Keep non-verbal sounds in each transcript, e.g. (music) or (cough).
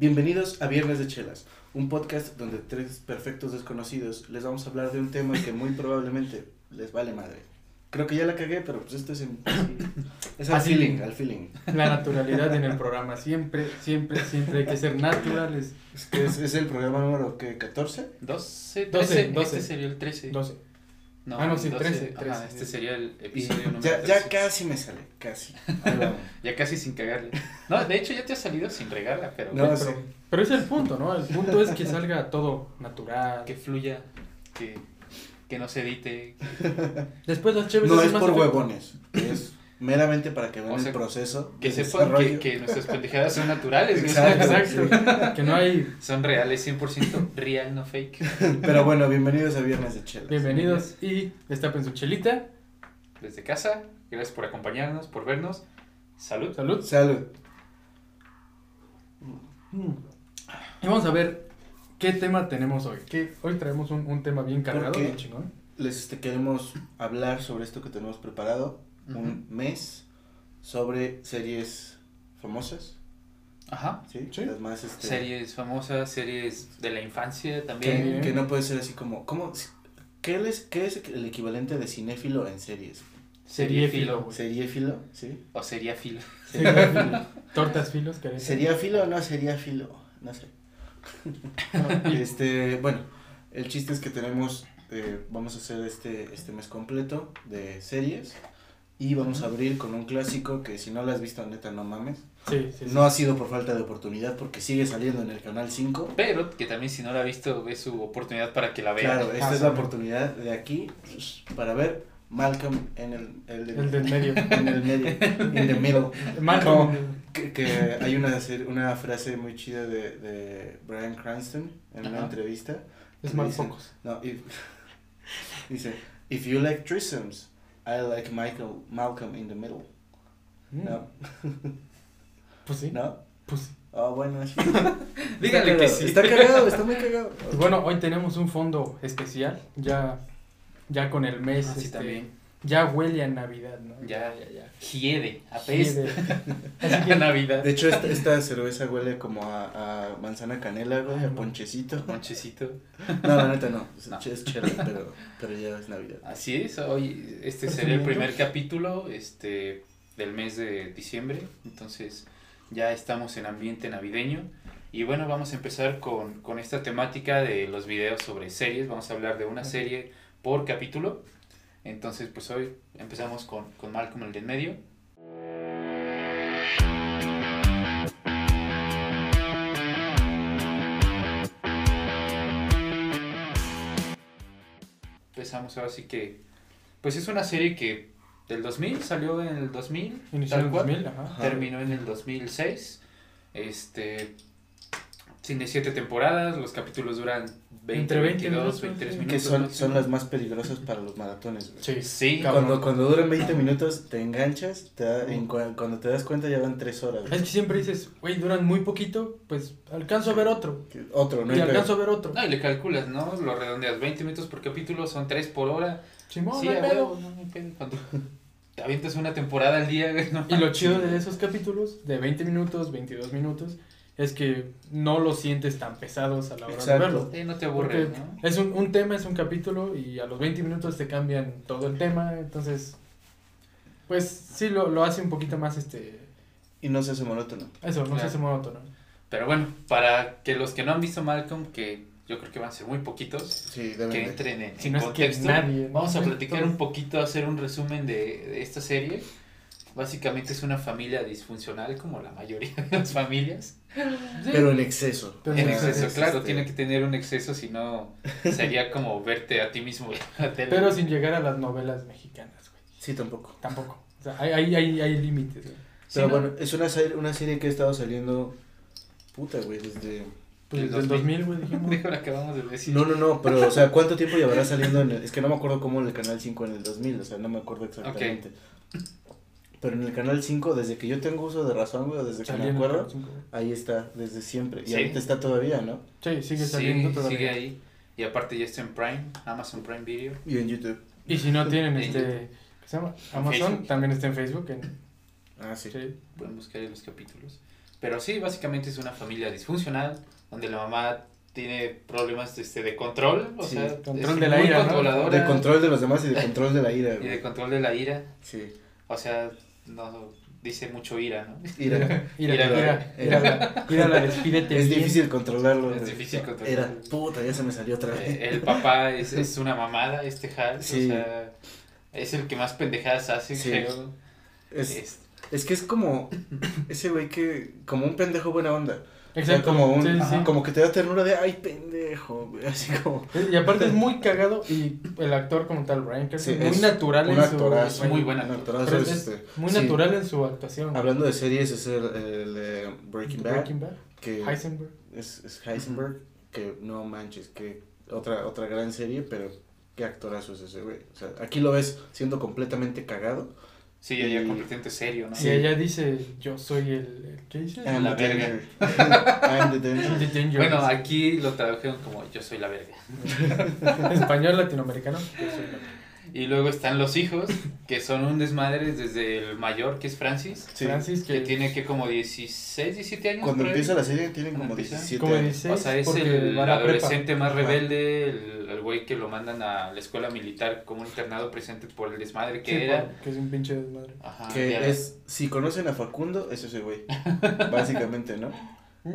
Bienvenidos a Viernes de Chelas, un podcast donde tres perfectos desconocidos les vamos a hablar de un tema que muy probablemente les vale madre. Creo que ya la cagué, pero pues esto es, en, es al Así. feeling, al feeling. La naturalidad en el programa. Siempre, siempre, siempre hay que ser naturales. Es que es, es el programa número que 14. 12, 13, 12, 12. este sería el 13. 12. No, Ah, no, sí, 12, 13, ajá, 13. este sería el episodio número ya, 13. ya casi me sale, casi. Vamos. (laughs) Ya casi sin cagarle. No, de hecho ya te ha salido sin regarla, pero No, pero, sí. pero es el punto, ¿no? El punto es que salga (laughs) todo natural. que fluya, que, que no se edite. Después las chéves No es más por efecto. huevones, es meramente para que vean O sea, el proceso. Que sepan que, nuestras pendejadas son naturales. Exacto. (laughs) Que no hay. Son reales, 100% real, no fake. (laughs) Pero bueno, bienvenidos a Viernes de Chelas. Bienvenidos y destapen su chelita. Desde casa, gracias por acompañarnos, por vernos. Salud. Salud. Salud. Y vamos a ver qué tema tenemos hoy. Que hoy traemos un, un tema bien cargado, qué? bien chingón. Les este, queremos hablar sobre esto que tenemos preparado. Un mes sobre series famosas. Ajá. ¿sí? Sí. Las más este, Series famosas, series de la infancia también. Que no puede ser así como. ¿cómo, ¿qué, es, ¿Qué es el equivalente de cinéfilo en series? Seriéfilo, güey. ¿Seriéfilo? ¿Sí? O sería filo. Seriéfilo. (laughs) Tortas filos, ¿Sería filo o no sería filo? No sé. (laughs) Este, bueno, el chiste es que tenemos, eh, vamos a hacer este, este mes completo de series y vamos a abrir con un clásico que si no lo has visto, neta, no mames. Sí, sí, sí. No ha sido por falta de oportunidad porque sigue saliendo en el canal 5. Pero que también si no la ha visto, es su oportunidad para que la vea. Claro, esta Ah, es la sí. oportunidad de aquí para ver Malcolm en el, el, El del (laughs) medio. en el medio, in the middle. (laughs) Malcolm. Que, que hay una, una frase muy chida de, de Brian Cranston en una entrevista. Es más pocos. No, if- (laughs) dice, if you like threesomes, I like Michael, Malcolm in the middle. Mm, No, (laughs) Pues sí. no. Pues sí. Ah, bueno, (laughs) sí. Díganle que sí. Está cagado, está muy cagado. Pues bueno, hoy tenemos un fondo especial. Ya, ya con el mes. Ah, sí, este, también. Ya huele a Navidad, ¿no? Ya. ya, ya. Hiede, de- (laughs) Así (laughs) que Navidad. De hecho, esta, esta cerveza huele como a, a manzana canela, güey, Ay, a ponchecito. Monchecito. No, la neta no, es, (laughs) No. es chela, pero, pero ya es Navidad. Así es, hoy este ¿Por sería el primer capítulo este del mes de diciembre, entonces ya estamos en ambiente navideño y bueno, vamos a empezar con, con esta temática de los videos sobre series, vamos a hablar de una serie por capítulo, entonces pues hoy empezamos con, con Malcolm el del medio. Empezamos ahora sí que, pues es una serie que del 2000 salió en el 2000, inició en el cual, 2000, ajá. Ajá. terminó en el 2006, este, tiene siete temporadas, los capítulos duran 20, Entre 20 22, minutos, 23 sí. minutos. Que son, son las más peligrosas para los maratones, güey. Sí. Sí. Cuando, cuando duran 20 minutos, te enganchas, te da- en cua- cuando te das cuenta ya van 3 horas. güey. Es que siempre dices, güey, duran muy poquito, pues alcanzo a ver otro. Otro, no y alcanzo a ver otro. No, y le calculas, ¿no? Lo redondeas, 20 minutos por capítulo, son 3 por hora. Simón, sí, no hay huevo, no hay pedo. Cuando te avientas una temporada al día, güey, no Y lo chido de esos capítulos, de 20 minutos, 22 minutos, es que no los sientes tan pesados a la hora Exacto. de verlo. Sí, no te aburres, ¿no? es un, un tema, es un capítulo y a los 20 minutos te cambian todo el tema, entonces, pues sí lo, lo hace un poquito más, este, Y no se hace monótono. eso, no se hace monótono. Pero bueno, para que los que no han visto Malcolm, que yo creo que van a ser muy poquitos, Sí, que entren en, Si en no es que contexto. nadie, ¿no? Vamos a platicar un poquito, hacer un resumen de, de esta serie. Básicamente es una familia disfuncional, como la mayoría de las familias. Sí. Pero en exceso. Pero En Sí, exceso, es, claro, este, tiene que tener un exceso, si no sería como verte a ti mismo en la tele. Pero sin llegar a las novelas mexicanas, güey. Sí, tampoco. Tampoco. O sea, hay, hay, hay, hay límites, güey. Sí, Pero ¿no? bueno, es una, serie- una serie que ha estado saliendo. Puta, güey, desde. Pues El desde el 2000, güey, dijimos. (laughs) Dijo, lo acabamos de decir. No, no, no, pero, o sea, ¿cuánto tiempo llevará saliendo en el... Es que no me acuerdo cómo en el Canal 5 en el 2000, o sea, no me acuerdo exactamente. Pero en el Canal 5, desde que yo tengo uso de razón, güey, desde que Salía me en acuerdo, 45, güey. ahí está, desde siempre. Y Sí. ahorita está todavía, ¿no? Sí, sigue Sí, saliendo todavía. sigue ahí. Y aparte ya está en Prime, Amazon Prime Video. Y en YouTube. Y si no (laughs) tienen En este, YouTube. ¿qué se llama? En Amazon, Facebook. también está en Facebook. En, Ah, sí. sí. Pueden buscar ahí los capítulos. Pero sí, básicamente es una familia disfuncional, donde la mamá tiene problemas este, de control, o Sí, sea, control es de la ira, ¿no? De control de los demás y de control de la ira. y de control de la ira, Sí. o sea, no dice mucho ira, ¿no? Ira. (laughs) Ira, Ira, ira, ira, despídete Es bien. difícil controlarlo. Es difícil controlarlo. Era, puta, ya se me salió otra vez. Eh, el papá es, es una mamada, este Hal, Sí. o sea, es el que más pendejadas hace, Sí. creo. Es, Es- es que es como ese güey que, como un pendejo buena onda. Exacto. como un, sí, ajá, sí. como que te da ternura de, ay, pendejo, güey", así como. Y aparte es muy cagado y el actor como tal, Brian Cranston, Sí, muy es natural un en su... actorazo. Es muy buen un actor. es, este, Muy sí. natural en su actuación. Hablando de series, es el, el de Breaking Bad. Breaking Bad. que Heisenberg. es, es Heisenberg, que no manches, que otra, otra gran serie, pero qué actorazo es ese güey. O sea, aquí lo ves siendo completamente cagado. Sí, ya Y- completamente serio, ¿no? Y ella dice, yo soy el... el- ¿Qué dice? I'm La the verga. danger. (laughs) I'm the danger. The. Bueno, aquí lo tradujeron como yo soy la verga. (laughs) Español latinoamericano. yo soy la- Y luego están los hijos, que son un desmadre desde el mayor, que es Francis, Sí. Francis, que, que tiene que como 16, 17 años. Cuando empieza la serie tienen como empieza. 17 como años. 16, O sea, es el adolescente más rebelde, el, el güey que lo mandan a la escuela militar como un internado presente por el desmadre que Sí, era. por- que es un pinche desmadre. Ajá, Que ya. es, si conocen a Facundo, es ese güey. (laughs) Básicamente, ¿no?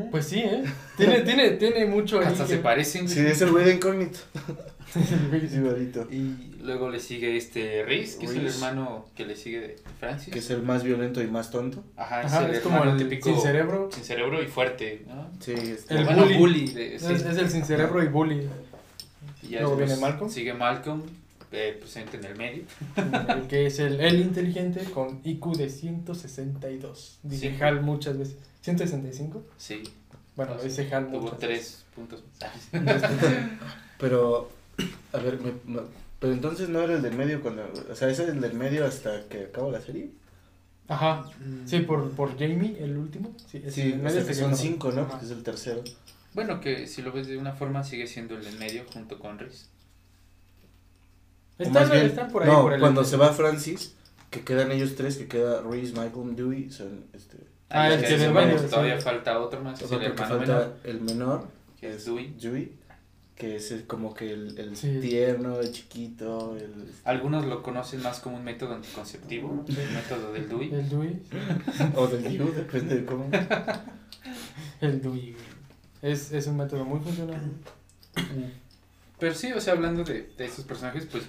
Pues sí, ¿eh? Tiene, tiene, tiene mucho Hasta que- se parecen. Sí, es el güey de incógnito. (laughs) Es igualito. Y luego le sigue este Riz, que es el hermano que le sigue de Francis. Que es el más violento y más tonto. Ajá, es Ajá, el es como el típico sin cerebro. sin cerebro y fuerte, ¿no? Sí, es El bueno, bully. de- sí. Es, es el sin cerebro y bully. Ya luego viene Malcolm. Sigue Malcolm, eh, presente en el medio. el que es el, el inteligente con IQ de 162. Dice Sí. Hal muchas veces. ¿165? Sí, Bueno, lo dice Hal tuvo tres puntos. (laughs) Pero, a ver, me- me- pero entonces no era el del medio cuando. O sea, ese es el del medio hasta que acaba la serie. Ajá. Sí, por, por Jamie, el último. Sí, es Sí, el o medio sea, hasta que son cinco, ¿no? Ajá. Porque es el tercero. Bueno, que si lo ves de una forma sigue siendo el del medio junto con Riz. Están, bien, están por ahí. no, por el cuando se va Francis, que quedan ellos tres, que queda Reese, Michael, Dewey, son este. Ah, Ahí el que es sí. Todavía falta otro más, O es sea, el hermano falta menor, el menor, que es Dewey. Dewey, que es el- como que el, el Sí. tierno, el chiquito, el... Algunos lo conocen más como un método anticonceptivo, el método del Dewey. El Dewey. (laughs) O del Dew, depende de cómo. El Dewey. Es, es un método muy funcional. (clears throat) Pero sí, o sea, hablando de, de estos personajes, pues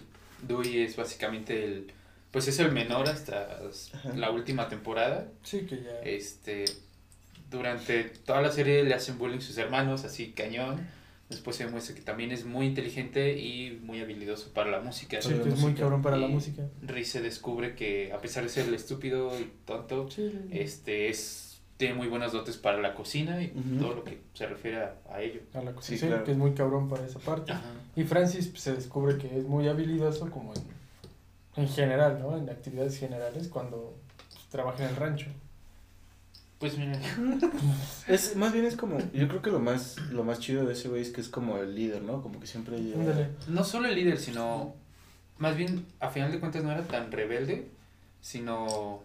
Dewey es básicamente el, pues es el menor hasta Ajá. la última temporada. Sí, que ya. Este, durante toda la serie le hacen bullying sus hermanos, así cañón. Después se demuestra que también es muy inteligente y muy habilidoso para la música. Sí, la es muy cabrón para la Y música. Riz se descubre que a pesar de ser el estúpido y tonto, Sí. este es tiene muy buenas dotes para la cocina y todo lo que se refiere a, a ello. A la Sí, sí, claro. que es muy cabrón para esa parte. Y Francis pues, se descubre que es muy habilidoso como en, en general, ¿no? En actividades generales cuando pues, trabaja en el rancho. Pues mira, (laughs) Es, más bien es como, yo creo que lo más, lo más chido de ese güey es que es como el líder, ¿no? Como que siempre lleva... Ándale. no solo el líder, sino más bien a final de cuentas no era tan rebelde, sino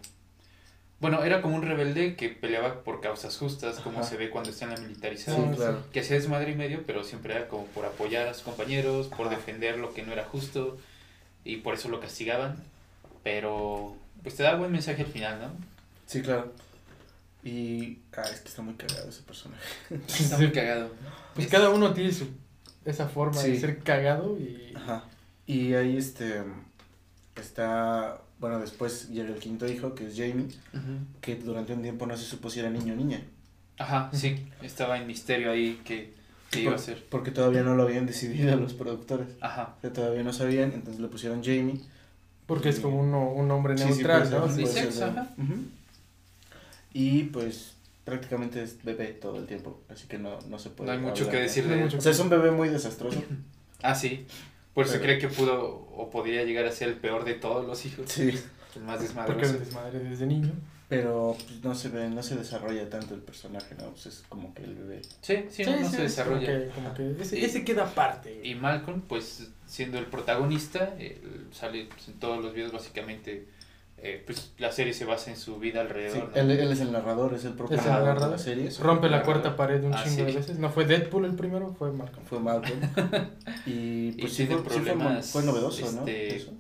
bueno, era como un rebelde que peleaba por causas justas, como Ajá. se ve cuando está en la Sí, militarización. claro. que hacía desmadre y medio, pero siempre era como por apoyar a sus compañeros, por Ajá. defender lo que no era justo y por eso lo castigaban. Pero pues te da buen mensaje al final, ¿no? Sí, claro. Y... Ah, es que está muy cagado ese personaje. (laughs) Está muy cagado. Pues Es- cada uno tiene su esa forma de ser cagado y Ajá. Y ahí este... Está... Bueno, después llega el quinto hijo, que es Jamie, que durante un tiempo no se supo si era niño o niña. Ajá, sí, estaba en misterio ahí que, que iba a ser. Porque todavía no lo habían decidido los productores. Ajá. O sea, todavía no sabían, entonces le pusieron Jamie. porque es como uno, un hombre Sí, neutral, Sí, sexo, ¿no? ajá. Y pues prácticamente es bebé todo el tiempo, así que no, no se puede No hay mucho hablar que de- decir de mucho O sea, es un bebé muy desastroso. Ah, sí. Por eso Pero- cree que pudo o podría llegar a ser el peor de todos los hijos. Sí. El más porque desmadroso. es desmadre desde niño. Pero pues, no se ve, no se desarrolla tanto el personaje, ¿no? Pues es como que el bebé. Sí, sí, no, no sí, se es como desarrolla. que- como que ese, Y- ese queda aparte. Y Malcolm, pues siendo el protagonista, él sale pues, en todos los videos básicamente eh, pues la serie se basa en su vida Sí, alrededor. ¿no? él, él es el narrador, es el propio Es el narrador de narrador. la serie. Rompe la Narrador. cuarta pared un Ah, chingo de veces. No fue Deadpool el primero, fue Malcolm. Fue Malcolm. (laughs) Y Y pues sí fue, sí fue, problemas, fue novedoso, ¿no? este, Eso.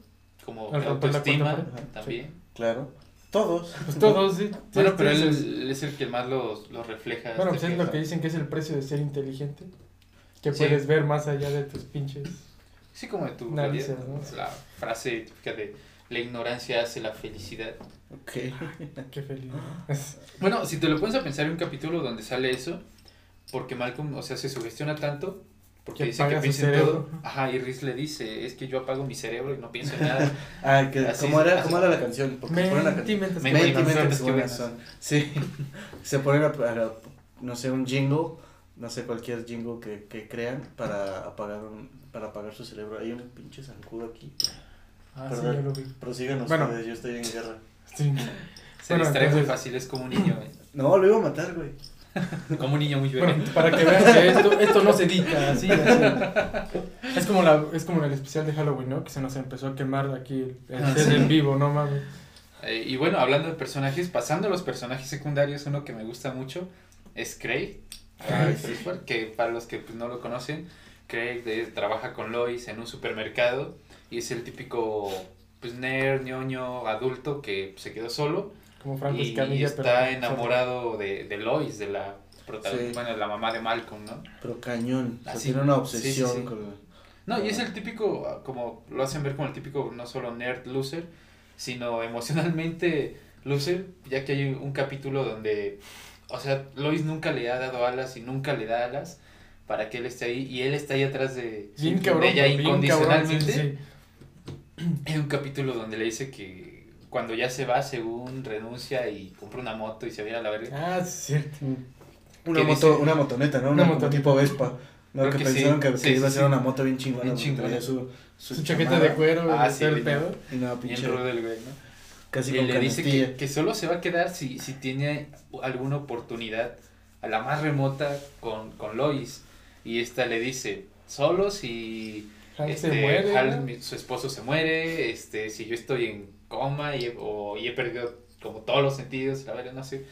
Como la autoestima también. Claro. Todos. Pues todos, sí. Bueno, Sí, pero sí, él, es el que más los los refleja. Bueno, este pues es lo que dicen que es el precio de ser inteligente. Que Sí. puedes ver más allá de tus pinches. Sí, como de tu Narices, realidad, ¿no? La frase típica de la ignorancia hace la felicidad. Ok. Qué feliz. (laughs) Bueno, si te lo pones a pensar en un capítulo donde sale eso, porque Malcolm, o sea, se sugestiona tanto, porque Que dice que piensa en todo. Ajá, y Riz le dice, es que yo apago mi cerebro y no pienso en nada. (laughs) Ah, que, Así ¿cómo, era, así- ¿cómo era la canción? Porque se ponen a Menti, cantar. mentes Menti, buenas. Menti, mentes mentes buenas buenas. son. Sí. (laughs) Se ponen a, a- no sé, un jingle, no sé, cualquier jingle que, que crean para apagar un, para apagar su cerebro. Hay un pinche zancudo aquí. Ah, sí, Perdón. ya lo vi. Prosigan Bueno. ustedes, yo estoy en guerra. Sí. (laughs) Se Bueno, distrae muy fácil, es como un niño. No, lo iba a matar, güey. (laughs) como un niño muy bebé. Bueno, para que vean que (laughs) esto, esto no se edita, así, así. Es como, la, es como en el especial de Halloween, ¿no? Que se nos empezó a quemar aquí el, el Ah, sí. en vivo, no mames. Eh, y bueno, hablando de personajes, pasando a los personajes secundarios, uno que me gusta mucho es Craig. Ay, Que para los que pues, no lo conocen, Craig trabaja con Lois en un supermercado y es el típico pues nerd, ñoño, adulto que se quedó solo Como Franco y Escamilla, está pero- enamorado de, de Lois, de la protagonista, Sí. bueno, la mamá de Malcolm, ¿no? Pero cañón. O sea, Así. tiene una Sí, sí, obsesión sí. con. No, y es el típico, ah, como lo hacen ver como el típico, no solo nerd loser, sino emocionalmente loser, ya que hay un capítulo donde, o sea, Lois nunca le ha dado alas y nunca le da alas para que él esté ahí, y él está ahí atrás de, Bien de cabrón, ella bien cabrón, incondicionalmente. sí, sí. (clears throat) Hay un capítulo donde le dice que cuando ya se va, según renuncia y compra una moto y se va a la verga. Ah, sí, es cierto. Una ¿Qué moto, dice? una motoneta, ¿no? Una motoneta. tipo Vespa. No, Creo que, que pensaron sí. que, Sí, que iba a sí, ser sí. una moto bien chingona. Bien porque chingona. traía Su, Su, chaqueta de cuero, Ah, y sí, todo el bien. pedo. Y Bien pinche. rudo el güey, ¿no? Casi y con le dice que, que solo se va a quedar si, si tiene alguna oportunidad a la más remota con, con Lois. Y esta le dice, solo si Hank este, se muere. Hal, ¿no? mi- su esposo se muere, este, si yo estoy en coma y he, o, y he perdido como todos los sentidos, la verdad no sé.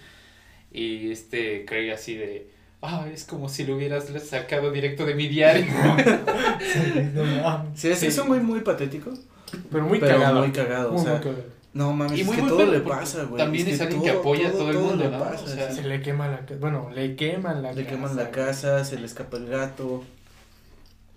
Y este Craig así de, ah, es como si lo hubieras sacado directo de mi diario. (laughs) Sí, es, es un güey muy patético. Pero muy pero cagado. muy cagado. Muy, o sea, muy cagado. no mames, Y es muy que todo le pasa, güey. también es alguien que apoya a todo el mundo, le ¿no? pasa, O sea. Se le quema la casa. Bueno, le queman la Le casa. queman la casa, se le escapa el gato.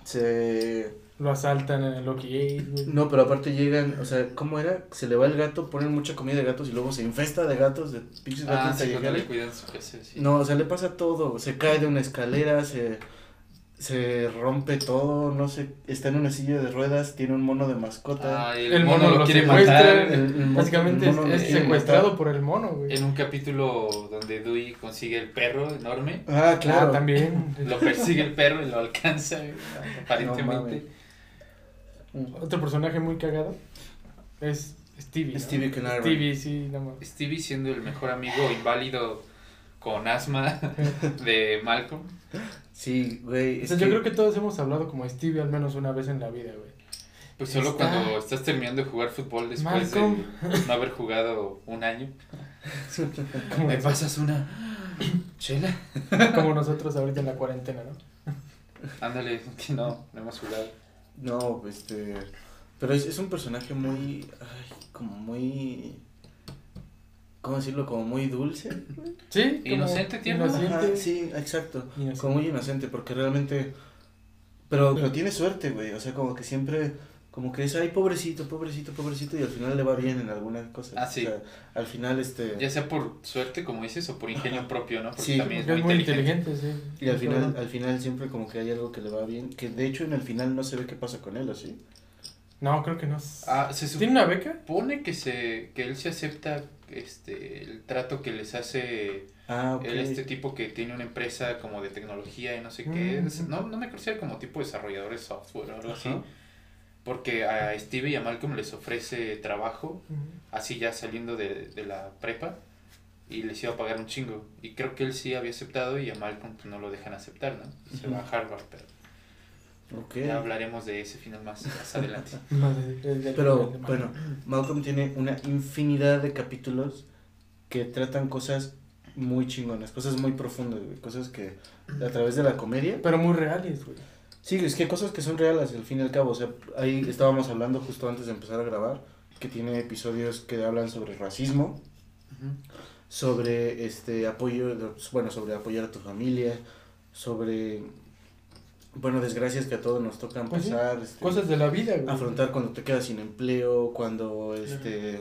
Se. Lo asaltan en el Loki 8, güey. No, pero aparte llegan, o sea, ¿cómo era? Se le va el gato, ponen mucha comida de gatos y luego se infesta de gatos, de pinches ah, gatos sí, le cuidan su casa, sí. No, o sea, le pasa todo. Se cae de una escalera, se, se rompe todo, no sé. Está en una silla de ruedas, tiene un mono de mascota. Ah, el, El mono, mono lo quiere matar. El- el Básicamente el es, es secuestrado matar. por el mono, güey. En un capítulo donde Dewey consigue el perro enorme, Ah, Ah, claro. también. lo persigue el perro y lo alcanza, güey, Otro personaje muy cagado es Stevie. ¿no? Stevie Canary. Stevie, sí, no mames. Stevie siendo el mejor amigo inválido con asma (laughs) de Malcolm. Sí, güey. O sea, que- yo creo que todos hemos hablado como Stevie al menos una vez en la vida, güey. Pues solo Está- cuando estás terminando de jugar fútbol después Malcolm. de no haber jugado un año. ¿Me pasas una chela? como nosotros ahorita en la cuarentena, ¿no? Ándale, que no, no hemos jugado. No, este. Pero es, es un personaje muy. Ay, como muy. ¿Cómo decirlo? Como muy dulce. Sí. como Inocente, tierno. Inocente. Ajá, sí, exacto. Inocente. Como muy inocente, porque realmente. Pero, pero tiene suerte, güey. O sea, como que siempre. Como que es, ay, pobrecito, pobrecito, pobrecito. Y al final le va bien en algunas cosas. Ah, sí. O sea, al final, este. Ya sea por suerte, como dices, o por ingenio propio, ¿no? Porque Sí, también es muy, muy inteligente. inteligente, sí. Y al final, al final siempre como que hay algo que le va bien. Que de hecho en el final no se ve qué pasa con él, ¿o sí? No, creo que no. Ah, se ¿Tiene una beca? supone que se que él se acepta este el trato que les hace Ah, ok. él este tipo que tiene una empresa como de tecnología y no sé qué Mm. es- no no me era como tipo desarrollador de software o algo así. Porque a Steve y a Malcolm les ofrece trabajo así ya saliendo de, de la prepa y les iba a pagar un chingo y creo que él sí había aceptado y a Malcolm pues, no lo dejan aceptar no se va a. Harvard pero Okay. Ya hablaremos de ese final más, más adelante. (laughs) Pero bueno, Malcolm tiene una infinidad de capítulos que tratan cosas muy chingonas, cosas muy profundas, güey, cosas que a través de la comedia. Pero muy reales, güey. Sí, es que cosas que son reales al fin y al cabo, o sea, ahí estábamos hablando justo antes de empezar a grabar, que tiene episodios que hablan sobre racismo, sobre este apoyo, bueno, sobre apoyar a tu familia, sobre bueno, desgracias que a todos nos tocan Pues sí, pasar. este, Cosas de la vida, güey. afrontar cuando te quedas sin empleo, cuando este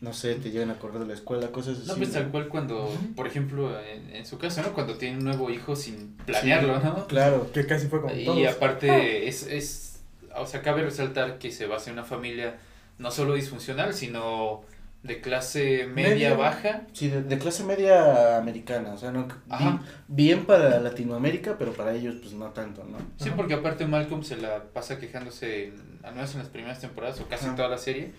no sé, te llegan a correr de la escuela, cosas así. No, pues tal cual cuando, por ejemplo, en, en su caso, ¿no? Cuando tiene un nuevo hijo sin planearlo, ¿no? Claro. Que casi fue como Y todos. aparte es, es, o sea, cabe resaltar que se basa en una familia no solo disfuncional, sino de clase media, Media. baja. Sí, de, de clase media americana, o sea, no Ajá. bi- bien para Latinoamérica, pero para ellos pues no tanto, ¿no? Sí, Ajá. porque aparte Malcolm se la pasa quejándose, en, al menos en las primeras temporadas, o casi Ajá. toda la serie,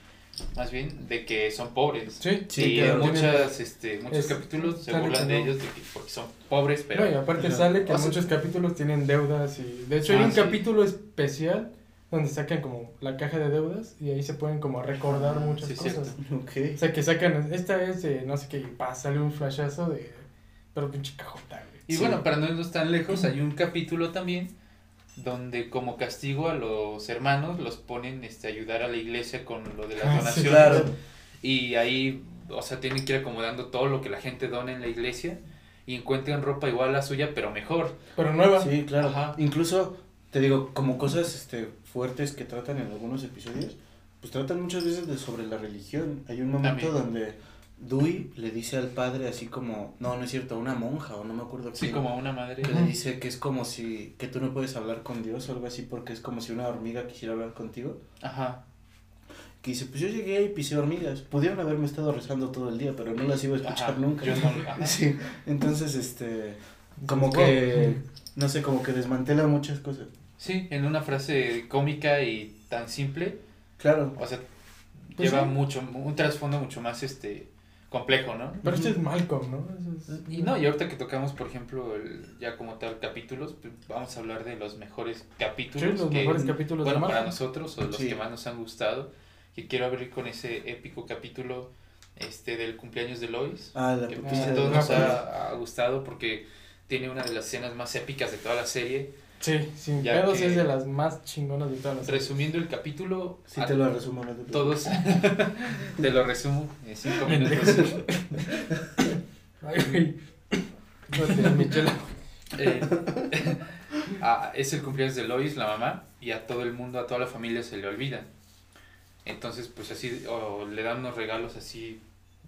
más bien, de que son pobres. Sí, Sí, y claro. en muchas, este, muchos Es- capítulos se burlan de no. ellos de que, porque son pobres, pero... No, y aparte sale que O sea- muchos capítulos tienen deudas y de hecho hay Ah, un sí. capítulo especial donde sacan como la caja de deudas y ahí se pueden como recordar Ah, muchas sí, cosas. Ok. O sea, que sacan, esta es de no sé qué, y pa, sale un flashazo de, pero pinche cajota, güey. Y Sí. bueno, para no irnos tan lejos, hay un capítulo también donde como castigo a los hermanos los ponen este, a ayudar a la iglesia con lo de las Ah, sí, donaciones. claro. Y ahí, o sea, tienen que ir acomodando todo lo que la gente dona en la iglesia y encuentran ropa igual a la suya, pero mejor. Pero nueva. Sí, claro. Ajá. Incluso, te digo, como cosas este, fuertes que tratan en algunos episodios, pues tratan muchas veces de sobre la religión. Hay un momento También. donde Dewey le dice al padre así como, no, no es cierto, una monja o no me acuerdo Sí, quién, como una madre. que le dice que es como si, que tú no puedes hablar con Dios o algo así porque es como si una hormiga quisiera hablar contigo. Ajá. Que dice, pues yo llegué y pisé hormigas. Pudieron haberme estado rezando todo el día, pero no las iba a escuchar Ajá. nunca. Yo no. (laughs) Sí, entonces, este, como que, no sé, como que desmantela muchas cosas. Sí, en una frase cómica y tan simple, Claro. o sea, Pues lleva sí. mucho, un trasfondo mucho más este complejo, ¿no? Pero este es Malcolm, ¿no? Es- Y no, y ahorita que tocamos, por ejemplo, el, ya como tal capítulos, pues, vamos a hablar de los mejores Sí, capítulos. los que, mejores capítulos bueno, de para nosotros o los Sí. que más nos han gustado. Y quiero abrir con ese épico capítulo este del cumpleaños de Lois. Ah, la que pues, a todos nos ha, ha gustado porque tiene una de las escenas más épicas de toda la serie. Sí, sin Ya pedos que- es de las más chingonas de todas las series. Resumiendo el capítulo, Sí, a te lo resumo. No te todos, (laughs) te lo resumo en cinco minutos. (laughs) Ay, güey. No tienes mi chela. Eh, (laughs) ah, es el cumpleaños de Lois, la mamá, y a todo el mundo, a toda la familia se le olvida. Entonces, pues así, o le dan unos regalos así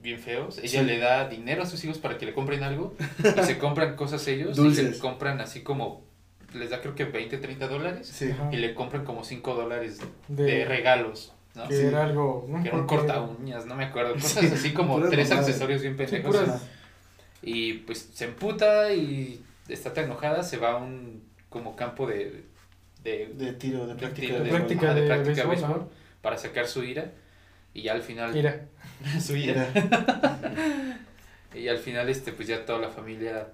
bien feos. Ella Sí. le da dinero a sus hijos para que le compren algo, y se compran cosas ellos, y Dulces. se compran así como, les da creo que 20, 30 dólares, Sí. Y le compran como 5 dólares De, de regalos, ¿no? que Sí. era algo. No Que era un corta uñas, no me acuerdo, cosas Sí, así como tres accesorios bien pendejos. Y pues se emputa y está tan enojada, se va a un como campo de, de De tiro, de práctica. de de práctica ajá, de de, práctica de béisbol, béisbol. para sacar su ira y ya al final. Mira, (laughs) su ira Era- (laughs) y al final este pues ya toda la familia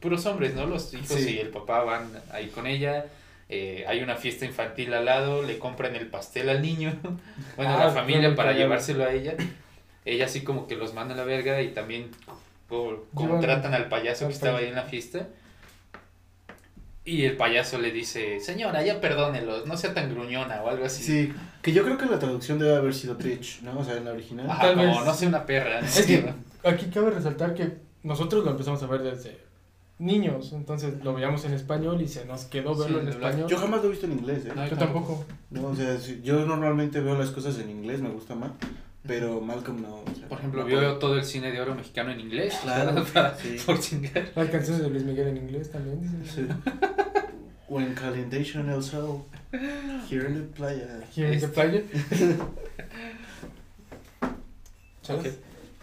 puros hombres no los hijos Sí. y el papá van ahí con ella eh, hay una fiesta infantil al lado le compran el pastel al niño (laughs) bueno Ah, la familia claro, para llevárselo a ella ella así como que los manda a la verga y también por- contratan al payaso que estaba ahí en la fiesta y el payaso le dice señora ya perdónelos no sea tan gruñona o algo así Sí, que yo creo que la traducción debe haber sido bitch, ¿no? O sea, en la original. Ajá, Tal como vez. no sea una perra ¿no? Es que- aquí cabe resaltar que nosotros lo empezamos a ver desde niños, entonces lo veíamos en español y se nos quedó verlo Sí, en español. Yo jamás lo he visto en inglés, ¿eh? No, Yo tampoco. No, o sea, yo normalmente veo las cosas en inglés, me gusta más, pero Malcolm no. o sea, Por ejemplo, no vio puedo. todo el cine de oro mexicano en inglés. Claro, (laughs) Para- sí. Por chingar. Las canciones de Luis Miguel en inglés también. dicen. Sí. When Calentation El Sol, here in the playa. Here in the Este. playa. (laughs)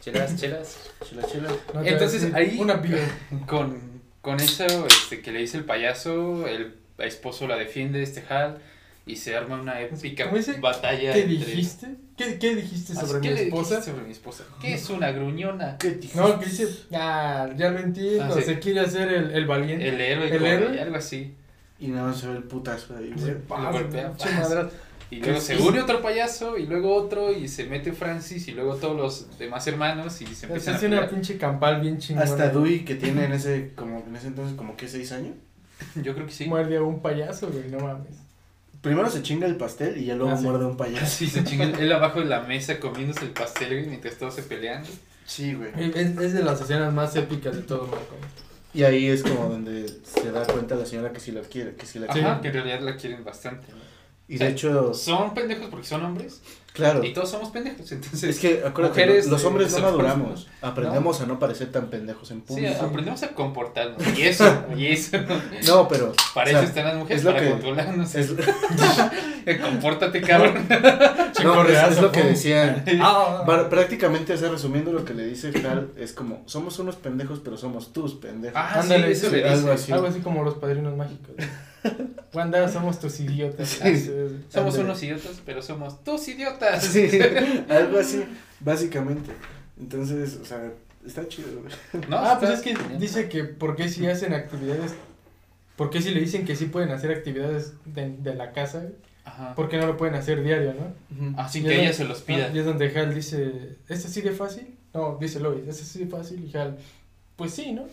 Chelas, chelas. Chela, chela. No, te Entonces, ahí- Una beer. Con, con eso este, que le dice el payaso, el esposo la defiende, este Hal, y se arma una épica batalla. ¿Qué entre- dijiste? ¿Qué, qué dijiste sobre ¿qué mi esposa? sobre mi esposa? ¿Qué es una gruñona? ¿Qué dijiste? No, que dice, ah, ya lo entiendo, Ah, sí. se quiere hacer el, el valiente. El héroe, ¿El héroe? algo así. Y nada más se ve el putazo ahí, güey. Lo golpea, Y luego se une otro payaso y luego otro y se mete Francis y luego todos los demás hermanos y se empiezan a una pinche campal bien chingona. Hasta Dewey que tiene en ese como en ese entonces como que seis años. (laughs) Yo creo que sí. Muerde a un payaso, güey, no mames. Primero se chinga el pastel y ya luego ah, muerde a un payaso. (laughs) Sí, se chinga (laughs) él abajo de la mesa comiéndose el pastel, güey, mientras todos se pelean. Sí, güey. Es, es de las escenas más épicas de todo Marco. Y ahí es como donde se da cuenta la señora que sí la quiere, que sí la quiere. Ajá, que en realidad la quieren bastante. Y de hecho... Son pendejos porque son hombres. Claro. Y todos somos pendejos, entonces... Es que, acuérdate, los hombres no maduramos. Aprendemos a no parecer tan pendejos en público. Sí, aprendemos a comportarnos. (laughs) Y eso, y eso. No, pero... Para eso están las mujeres, para controlarnos. Es... (laughs) Compórtate, cabrón. no, es, (laughs) es, lo que decían. Ah. Prácticamente, o sea, resumiendo lo que le dice Hal, es como, somos unos pendejos, pero somos tus pendejos. Ah, Ándale, eso le dice. Algo así. Algo así como los padrinos mágicos. Wanda, somos tus idiotas. somos unos idiotas, pero somos tus idiotas. Sí, (laughs) algo así, básicamente. Entonces, o sea, está chido, ah, pues es que dice que por qué si hacen actividades, por qué si le dicen que sí pueden hacer actividades de, de la casa, Ajá. ¿por qué no lo pueden hacer diario, no? Así que ella se los pida. y es donde Hal dice, ¿es así de fácil? No, dice Lois, ¿es así de fácil? Y Hal, pues sí, ¿no?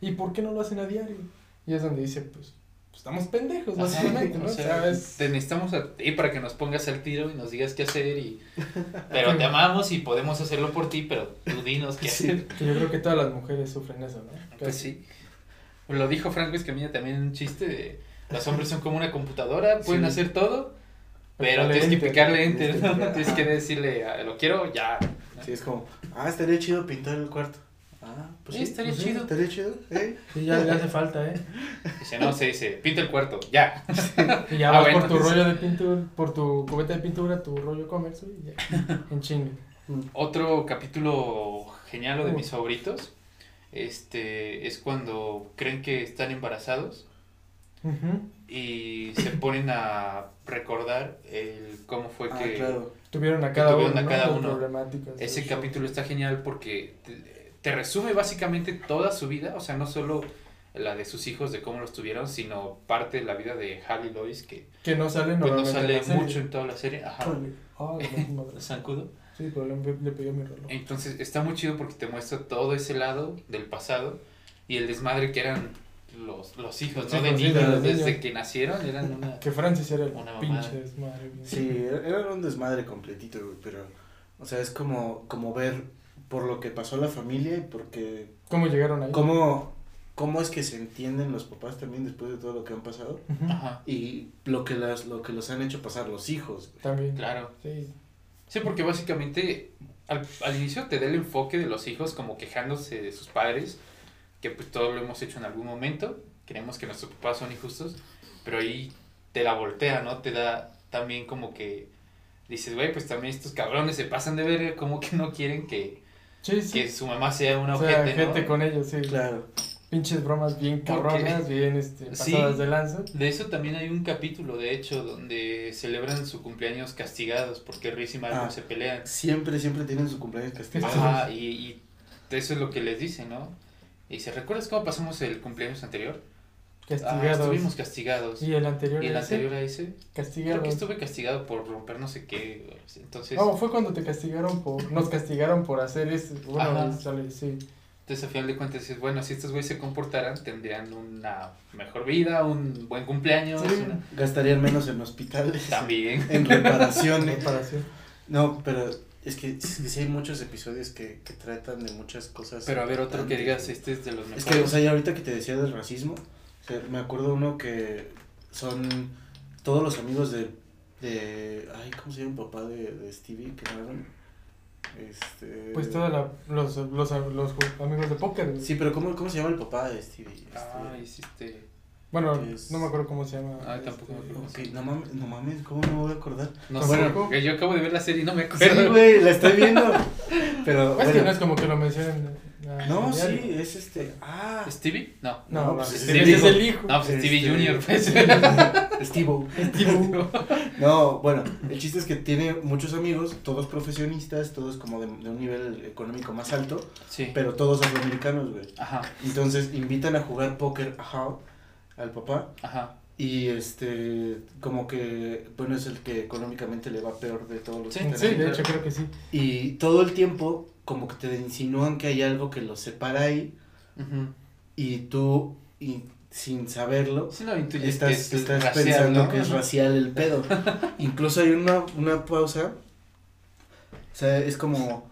¿Y por qué no lo hacen a diario? Y es donde dice, pues, estamos pendejos, básicamente, ¿no? Te necesitamos a ti para que nos pongas al tiro y nos digas qué hacer y... Pero te amamos y podemos hacerlo por ti, pero tú dinos qué hacer. yo creo que todas las mujeres sufren eso, ¿no? Pues sí. Lo dijo Frank Escamilla también en un chiste de... Los hombres son como una computadora, pueden hacer todo, pero tienes que picarle enter, ¿no? tienes que decirle, ah, lo quiero ya. Sí, es como, ah, estaría chido pintar el cuarto. Ah, pues sí, estaría pues chido. estaría chido, ¿eh? Sí, ya le hace falta, ¿eh? Dice, no, se dice, pinta el cuarto, ya. Y ya ah, vas por tu rollo de pintura, por tu cubeta de pintura, tu rollo comercio y ya, en chingue. Otro capítulo genial de mis favoritos, este, es cuando creen que están embarazados y se ponen a recordar el cómo fue ah, que claro. tuvieron a cada uno, a cada uno. Ese capítulo está genial porque te resume básicamente toda su vida, o sea, no solo la de sus hijos, de cómo los tuvieron, sino parte de la vida de Harley Lois, que, que no sale, pues, no sale mucho en toda la serie. Ajá. Oh, Zancudo. Sí, pero le, le pidió mi reloj. Entonces está muy chido porque te muestra todo ese lado del pasado y el desmadre que eran los, los hijos, ¿no? De niños, desde que nacieron eran una... (laughs) Que Francis era una pinche desmadre. Sí, era un desmadre completito, pero, o sea, es como, como ver por lo que pasó la familia y porque... ¿Cómo llegaron ahí? ¿Cómo, cómo es que se entienden los papás también después de todo lo que han pasado? Ajá. Y lo que, las, lo que los han hecho pasar los hijos. También. Claro. Sí. Sí, porque básicamente al, al inicio te da el enfoque de los hijos como quejándose de sus padres, que pues todo lo hemos hecho en algún momento, creemos que nuestros papás son injustos, pero ahí te la voltea, ¿no? Te da también como que dices, güey, pues también estos cabrones se pasan de ver como que no quieren que que su mamá sea una o gente con ellos, sí. Claro. Pinches bromas bien cabronas, bien este, pasadas de lanza. De eso también hay un capítulo, de hecho, donde celebran su cumpleaños castigados porque Riz y Marco ah, se pelean. Siempre, siempre tienen su cumpleaños castigados. Ajá, y, y eso es lo que les dicen, ¿no? Y se ¿recuerdas cómo pasamos el cumpleaños anterior? Castigados. Ah, estuvimos castigados. ¿Y el anterior ¿Y el anterior a ese? Castigado. Creo que estuve castigado por romper no sé qué. Entonces. No, fue cuando te castigaron por. Nos castigaron por hacer eso. Bueno, sale, sí. Entonces, a final de cuentas, dices, bueno, si estos güeyes se comportaran, tendrían una mejor vida, un buen cumpleaños. Gastarían menos en hospitales. También. En reparaciones. reparación. No, pero es que, sí hay muchos episodios que, que tratan de muchas cosas. Pero a ver, otro que digas, este es de los mejores. Es que, o sea, ya ahorita que te decía del racismo, me acuerdo uno que son todos los amigos de, de ay, ¿cómo se llama el papá de, de Stevie? Que eran, este... Pues todos los, los, los, amigos de póker. Sí, pero ¿cómo, ¿cómo se llama el papá de Stevie? Este, ah, hiciste... Bueno, no me acuerdo cómo se llama. Ah, tampoco me acuerdo. Okay, no mames, no mames, ¿cómo no me voy a acordar? No sé, bueno, yo acabo de ver la serie y no me acuerdo. Sí, güey, la estoy viendo. Pero, es que no es como que lo mencionen. Ah, no, sí, es este. Ah. ¿Stevie? No. No, no pues Stevie es el hijo. No, pues Stevie Junior, pues. Steve. (laughs) Steve. no, bueno, el chiste es que tiene muchos amigos, todos profesionistas, todos como de, de un nivel económico más alto. Sí. Pero todos afroamericanos, güey. Ajá. Entonces invitan a jugar póker a al papá. Ajá. Y este, como que, bueno, es el que económicamente le va peor de todos los Sí, Sí, de hecho creo que sí. Y todo el tiempo, como que te insinúan que hay algo que los separa ahí. Ujú. Y tú, y sin saberlo, Sí, no, estás, que es estás racial, pensando ¿no? que es racial el pedo. (laughs) Incluso hay una, una pausa. O sea, es como,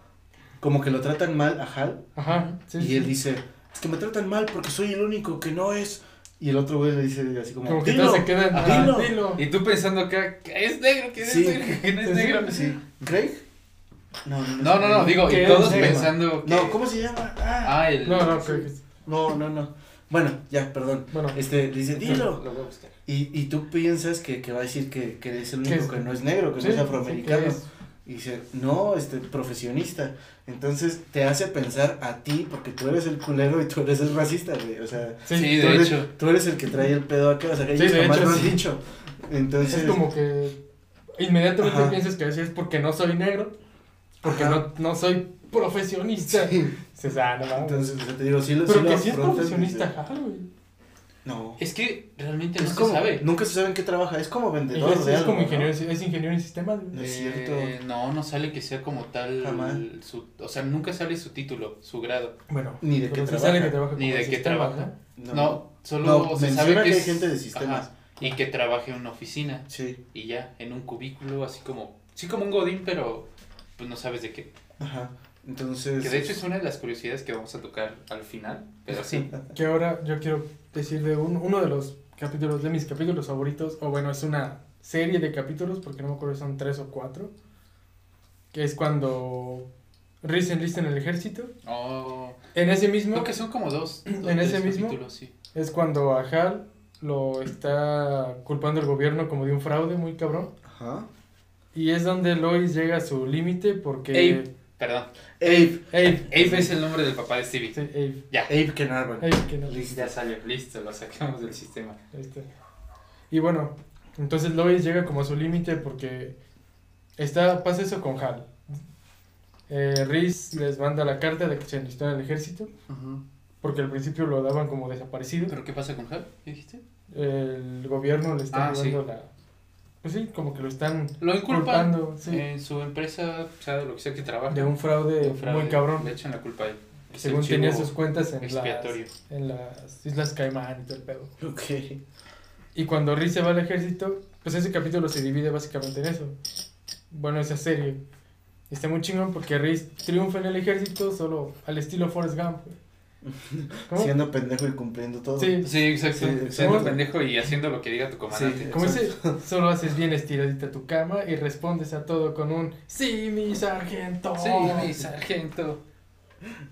como que lo tratan mal a Hal. Ajá, sí. y sí. él dice, es que me tratan mal porque soy el único que no es. Y el otro güey le dice así como, Como que dilo. se quedan. Dilo. Dilo. Y tú pensando acá, que es negro, que es Sí. negro, que no es Sí, negro. Sí. ¿Craig? No, no, No, no, no, digo, ¿Qué y todos pensando que... No, ¿cómo se llama? Ah, Ah, el... No, no, creo que no, no, no. Bueno, ya, perdón. Bueno, Este, dice, dilo. Lo voy a buscar. Y, y tú piensas que, que va a decir que, que es el único es- que no es negro, que sí, no es afroamericano. Y dice, no, este, profesionista. Entonces te hace pensar a ti, porque tú eres el culero y tú eres el racista, güey. O sea, Sí, de eres, hecho. tú eres el que trae el pedo acá. O sea, que Sí, ellos jamás hecho, lo han sí. dicho. Entonces, es como que inmediatamente Ajá. piensas que así es porque no soy negro, porque no, no soy profesionista. Sí. (laughs) Dices, ah, no. Entonces, o sea, te digo, sí lo Pero sí lo que sí es profesionista, Hal, güey. No. Es que realmente no Es se como, sabe. nunca se sabe en qué trabaja, es como vendedor Es, de es algo, como ¿no? ingeniero, es ingeniero en sistemas. No es Eh, cierto. no, no sale que sea como tal. Jamás. Su, o sea, nunca sale su título, su grado. Bueno, Ni de qué trabaja. sale que trabaja Ni de qué trabaja. ¿no? No, solo No, se sabe que, que hay es- gente de sistemas. Ajá, y que trabaja en una oficina. Sí, Y ya, en un cubículo, así como. Sí, como un godín, pero. Pues no sabes de qué. ajá. Entonces. Que de hecho es una de las curiosidades que vamos a tocar al final. Pero sí. (laughs) Que ahora yo quiero decir de un- uno de los capítulos, de mis capítulos favoritos, o bueno, es una serie de capítulos, porque no me acuerdo si son tres o cuatro, que es cuando Reese enlista en el ejército. Oh, En ese mismo, creo que son como dos. (clears throat) dos ¿En ese mismo? capítulos, sí. es cuando a Hal lo está culpando el gobierno como de un fraude muy cabrón. Ajá. Y es donde Lois llega a su límite porque... Abe. Perdón. Abe. Abe. Abe es el nombre del papá de Stevie. Sí, Abe. Ya. Abe Kenarvan. Abe, que no- Listo. Ya salió, listo, lo sacamos del sistema. Está. Y bueno, entonces Lois llega como a su límite porque está, pasa eso con Hal. Eh, Reese les manda la carta de que se enlistó en el ejército, porque al principio lo daban como desaparecido. ¿Pero qué pasa con Hal? ¿Qué dijiste? El gobierno le está Ah, llevando sí. la... Pues sí, como que lo están Lo inculpan culpando sí, en su empresa, o sea, de lo que sea que trabaja. de un fraude, de un fraude, muy cabrón. Le echan la culpa a él. Según tenía sus cuentas en las, en las Islas Caimán y todo el pedo. Ok. Y cuando Reese se va al ejército, pues ese capítulo se divide básicamente en eso. Bueno, esa serie. Está muy chingón porque Reese triunfa en el ejército solo al estilo Forrest Gump. (laughs) Siendo pendejo y cumpliendo todo. Sí, Sí, exacto. Sí, Siendo pendejo y haciendo lo que diga tu comandante. Sí. como ese, (laughs) solo haces bien estiradita tu cama y respondes a todo con un sí, mi sargento. Sí, mi sargento.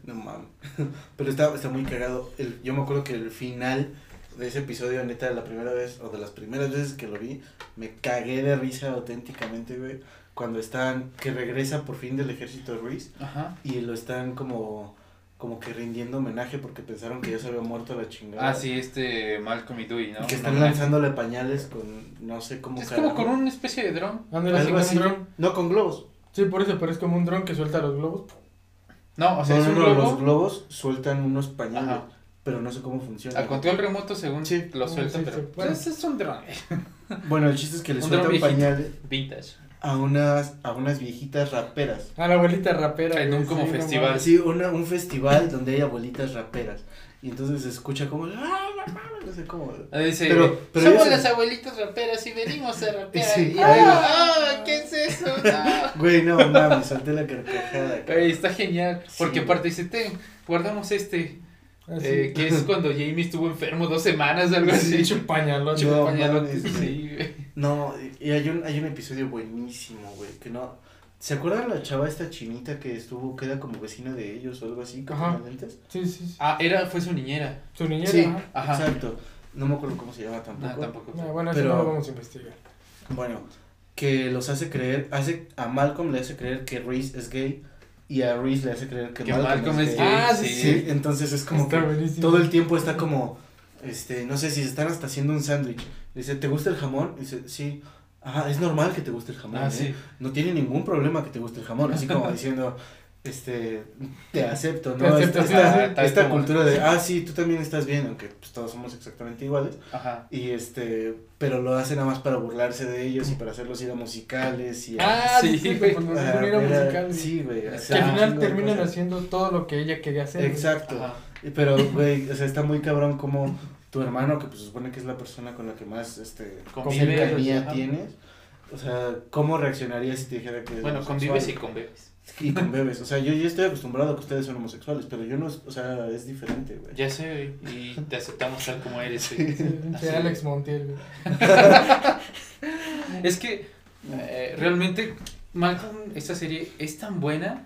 No mames. (laughs) Pero está, está muy cagado. El, yo me acuerdo que el final de ese episodio, neta, la primera vez, o de las primeras veces que lo vi, me cagué de risa auténticamente, güey. Cuando están, que regresa por fin del ejército Reese Ajá. y lo están como, como que rindiendo homenaje porque pensaron que ya se había muerto la chingada. Ah, sí, este Malcolm y Dewey, ¿no? Que están No, lanzándole pañales con, no sé cómo Es como con una especie de dron. Ándale, así así. como un dron. No, con globos. Sí, por eso, pero es como un dron que suelta los globos. No, o sea, no, es no, un no, globo los globos sueltan unos pañales, Ajá. pero no sé cómo funciona. a control remoto según Sí. lo suelta, sí, pero sí. Bueno. pues es un dron. Bueno, el chiste es que le Un sueltan pañales Vintage. A unas, a unas viejitas raperas. A la abuelita rapera. En un como sí, festival. Sí, una, un festival donde hay abuelitas raperas. Y entonces se escucha como, ¡ah, no sé cómo. Ah, Dice, Pero- pero somos las abuelitas raperas y venimos a rapear. (laughs) Sí. Y ¡ah! ¿Qué es eso? No. (laughs) Güey, no mames, solté la carcajada. Güey, está genial. Porque Sí. aparte dice, ten, guardamos este. Así. eh, que es cuando Jamie estuvo enfermo dos semanas, algo así. Yo- No, Pañalotes, mames. sí, güey. No, y hay un, hay un episodio buenísimo, güey, que no... ¿Se acuerdan la chava esta chinita que estuvo, que era como vecina de ellos o algo así, Ajá. Sí, sí, sí. Ah, era, fue su niñera. Su niñera. Sí, ajá. Ajá. exacto. No me acuerdo cómo se llama tampoco. No, tampoco. Ah, bueno, eso Pero- no lo vamos a investigar. Bueno, que los hace creer, hace a Malcolm le hace creer que Reese es gay y a Reese le hace creer que, Que Malcolm, Malcolm es es gay. gay. Ah, sí, sí. Sí, entonces es como Está que buenísimo. todo el tiempo está como, este, no sé si se están hasta haciendo un sándwich. Dice, ¿te gusta el jamón? Dice, sí. Ajá, es normal que te guste el jamón. Ah, ¿eh? sí. No tiene ningún problema que te guste el jamón. Así como (laughs) diciendo, este, te acepto, Te ¿no? acepto, esta sí, esta- cultura de, ah, sí, tú también estás bien, aunque pues, todos somos exactamente iguales. Ajá. Y este, pero lo hacen nada más para burlarse de ellos y para hacerlos ir a musicales y a- Ah, Sí, sí, güey. cuando se a ponen a ver a- musical. Sí, güey. Que al final terminan haciendo todo lo que ella quería hacer. Exacto. Ajá. Pero, güey, o sea, está muy cabrón como tu hermano, que pues se supone que es la persona con la que más, este, Convives, cercanía tienes. O sea, ¿cómo reaccionarías si te dijera que es Bueno, convives y conbebes. Y (laughs) con bebés. O sea, yo ya estoy acostumbrado a que ustedes son homosexuales, pero yo no, o sea, es diferente, güey. Ya sé, güey, y te aceptamos tal como eres. Sí. güey. Sí. Alex Montiel, güey. (laughs) Es que eh, realmente Malcolm, esta serie es tan buena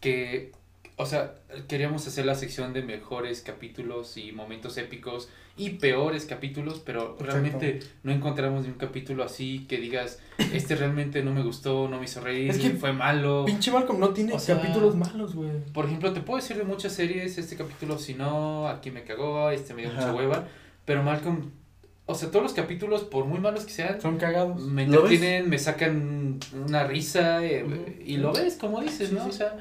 que, o sea, queríamos hacer la sección de mejores capítulos y momentos épicos y peores capítulos, pero Exacto. realmente no encontramos ni un capítulo así que digas, este realmente no me gustó, no me hizo reír, Es que fue malo. Pinche Malcolm no tiene O sea- capítulos malos, güey. Por ejemplo, te puedo decir de muchas series, este capítulo si no, aquí me cagó, este me dio mucha hueva, pero Malcolm, o sea, todos los capítulos, por muy malos que sean, Son cagados. me entretienen, me sacan una risa eh, y lo ves, como dices, Sí, ¿no? sí. O sea,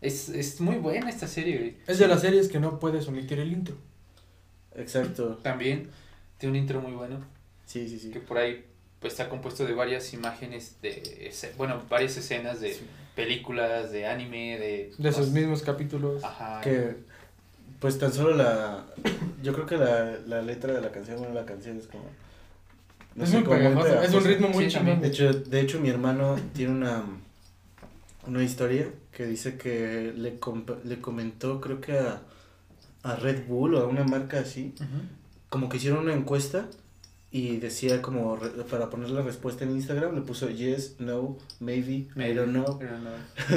es, es muy buena esta serie, güey. Es de las series que no puedes omitir el intro. Exacto. También tiene un intro muy bueno, Sí, sí, sí. que por ahí pues está compuesto de varias imágenes de, bueno, varias escenas de películas, de anime, de... De cosas. mismos capítulos. Ajá. Que, pues tan solo la, (coughs) yo creo que la, la letra de la canción, bueno, la canción es como... no es sé, muy como pegajoso. Es un pegajosa. ritmo muy Sí. De hecho, de hecho, mi hermano tiene una, una historia que dice que le, le comentó, creo que a, a Red Bull o a una marca así, Ujú. como que hicieron una encuesta y decía como, re- para poner la respuesta en Instagram, le puso yes, no, maybe, I don't know, Pero no.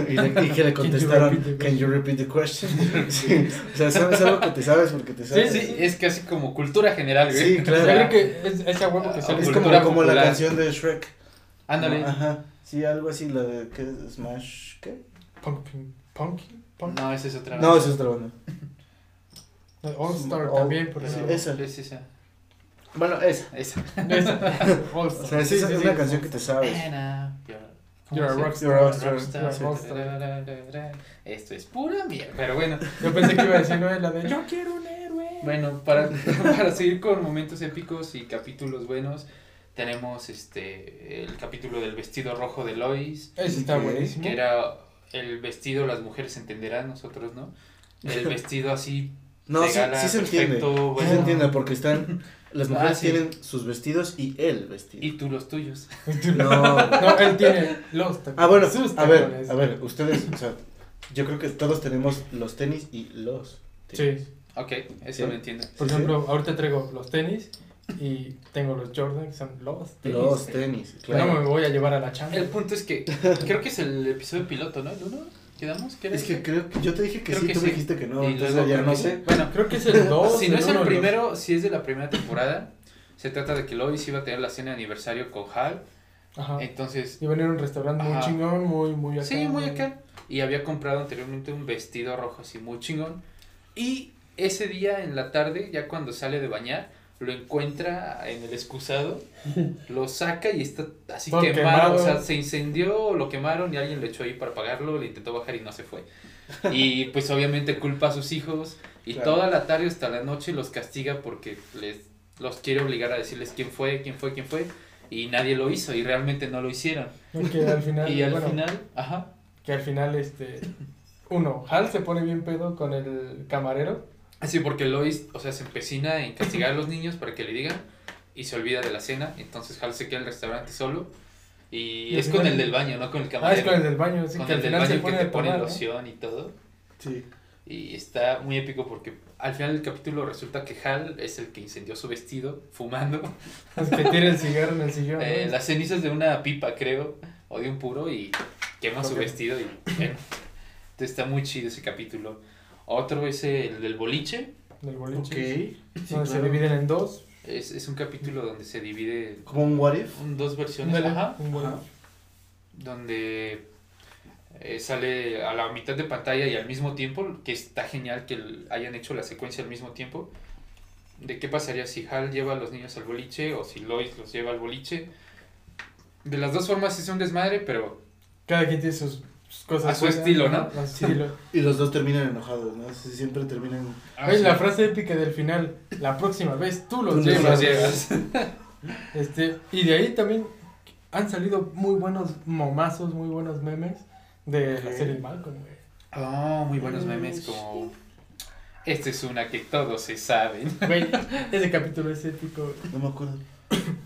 (laughs) y, le- y que le (laughs) Can you contestaron, repeat the can you repeat the question? (laughs) Sí, o sea, sabes algo que te sabes porque te sabes. Sí, es casi como cultura general, güey. Sí, claro. creo que es huevo que sale. Es como, como la canción de Shrek. Ándale. ¿no? Ajá. Sí, algo así, la de ¿qué? Smash, ¿qué? Pumpkin. Pumpkin. Pumpkin. No, esa es otra. No, esa es otra banda. All Star All- también, por Pero sí, ejemplo. esa. Es esa. Bueno, esa. Esa. Esa. (laughs) All O Star. sea, Sí, esa sí, es sí. una canción que te sabes. You're a ¿cómo se- rockstar. You're a rockstar. Rockstar. You're a rockstar. Esto es pura mierda. Pero bueno, Yo pensé que iba a decir, no, la de Yo quiero un héroe. bueno, para, (laughs) para seguir con momentos épicos y capítulos buenos, tenemos este el capítulo del vestido rojo de Lois, Ese está Ok. buenísimo. que era el vestido, las mujeres entenderán, nosotros no. El (laughs) vestido así No, sí, sí se entiende. perfecto, Sí bueno, se entiende porque están. Las Ah, mujeres sí. tienen sus vestidos y el vestido. y tú los tuyos. (laughs) No. No, él tiene los tacones. Ah, bueno, sus a ver, a ver, ustedes, o sea, yo creo que todos tenemos los tenis y los tenis. Sí. Ok, eso Sí. lo entiendo. Por Sí, ejemplo, ahorita traigo los tenis y tengo los Jordan, que son los tenis. Los tenis, Que No claro. me voy a llevar a la chamba. El punto es que creo que es el episodio piloto, ¿no? ¿El uno? ¿Quedamos? ¿Qué era Es que creo que yo te dije que Creo sí, que tú sí. me dijiste que no, Y entonces luego ya no sé. Bueno, Creo que es el (laughs) 2. si no es el primero, si es de la primera temporada, se trata de que Lois iba a tener la cena de aniversario con Hal. Ajá. Entonces, Iba a venir a un restaurante muy chingón, muy, muy acá. sí, muy acá. Y había comprado anteriormente un vestido rojo así muy chingón. Y ese día en la tarde, ya cuando sale de bañar, lo encuentra en el excusado, (laughs) lo saca y está así Todo quemado, quemado. o sea, se incendió, lo quemaron y alguien lo echó ahí para apagarlo, le intentó bajar y no se fue. (laughs) Y pues obviamente culpa a sus hijos y Claro. toda la tarde hasta la noche los castiga porque les los quiere obligar a decirles quién fue, quién fue, quién fue y nadie lo hizo y realmente no lo hicieron. Al final. (laughs) Y al bueno, final, ajá, Que al final, este. Uno, Hal se pone bien pedo con el camarero. Así porque Lois, o sea, se empecina en castigar a los niños para que le digan y se olvida de la cena. Entonces Hal se queda en el restaurante solo. Y, Y es con el del baño, no con el Ah, camarero. es con el del baño, sí, Con que el del se baño que te pone tomar, loción y todo. Sí. Y está muy épico porque al final del capítulo resulta que Hal es el que incendió su vestido fumando. (laughs) Es que tira el cigarro en el sillón. ¿no? eh, las cenizas de una pipa, creo, o de un puro y quema su vestido. y bueno, (laughs) Entonces está muy chido ese capítulo. Otro es el del boliche. Del boliche. Sí, donde se dividen en dos. Es, es un capítulo donde se divide Como un what if. en dos versiones. Ándale, Ajá. un donde eh, sale a la mitad de pantalla y al mismo tiempo, que está genial que el- hayan hecho la secuencia al mismo tiempo, de qué pasaría si Hal lleva a los niños al boliche o si Lois los lleva al boliche. De las dos formas es un desmadre, pero Cada quien tiene sus cosas A su estilo, ¿no? A su estilo. (laughs) Y los dos terminan enojados, ¿no? Siempre terminan. Oye, la frase épica del final, la próxima vez tú los Tú llevas. los llevas. (laughs) Este, y de ahí también han salido muy buenos momazos, muy buenos memes de la serie Malcolm, güey. Oh, muy buenos memes como... Esta es una que todos se saben. Güey, ese capítulo es épico. güey. No me acuerdo.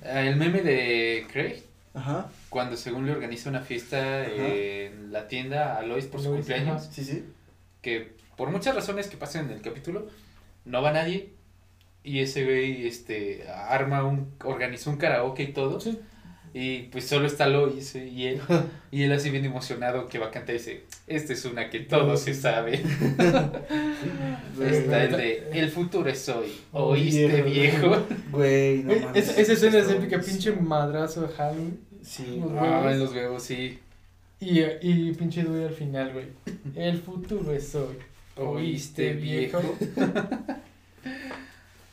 Ah, El meme de Craig, Ajá. cuando según le organiza una fiesta en la tienda a Lois por su Lois, cumpleaños, ajá. Sí, sí. que por muchas razones que pasan en el capítulo, no va nadie. Y ese güey este, arma un, organizó un karaoke y todo. Sí. Y pues solo está Lois eh, y él. Y él así bien emocionado que va a cantar y dice, esta es una que todo se sabe. (laughs) Está el de, el futuro es hoy. ¿Oíste viejo? Güey, no Güey, (laughs) mames. esa, escena es épica, pinche madrazo de Hal. Sí. Los Ah, huevos. en los huevos, sí. Y, y pinche Dewey al final, güey. El futuro es hoy. ¿Oíste viejo? (laughs)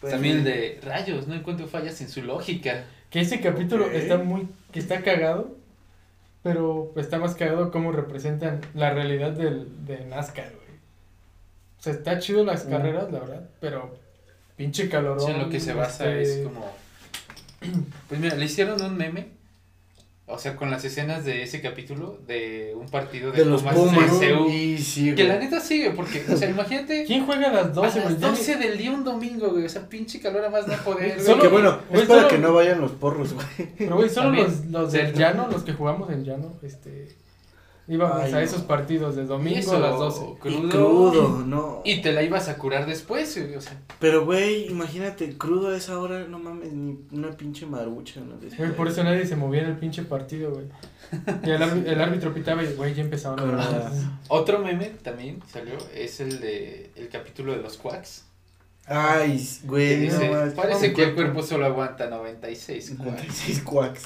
Pues, También el de rayos, no encuentro fallas en su lógica. Que ese capítulo está muy. que está cagado. Pero está más cagado cómo representan la realidad del, de NASCAR, güey. O sea, está chido las Mm. carreras, la verdad. Pero pinche calorón. En lo que se basa este, es como... (clears throat) Pues mira, le hicieron un meme, o sea, con las escenas de ese capítulo de un partido de, De los Pumas, Pumas. CSU, Y sí, Que la neta sigue, porque, o sea, imagínate... ¿Quién juega a las 12, a las Ya ni- 12 del día un domingo, güey, o sea, pinche calor a más no poder. güey. Solo- que bueno, güey, es para solo- que no vayan los porros, güey. Pero, güey, solo los, los del llano, los que jugamos en llano, este. Íbamos Ay, a no. esos partidos de domingo eso, a las 12. Y Crudo. crudo, no. Y te la ibas a curar después, o sea. Pero, güey, imagínate, crudo a esa hora, no mames, ni una pinche marucha. ¿no? Güey, por eso nadie se movía en el pinche partido, güey. Y el, árbi- el árbitro pitaba y, güey, ya empezaron a la- Otro meme también salió, es el de el capítulo de los quacks. Ay, güey, no parece que el cuerpo solo aguanta 96 quacks. 96 quacks.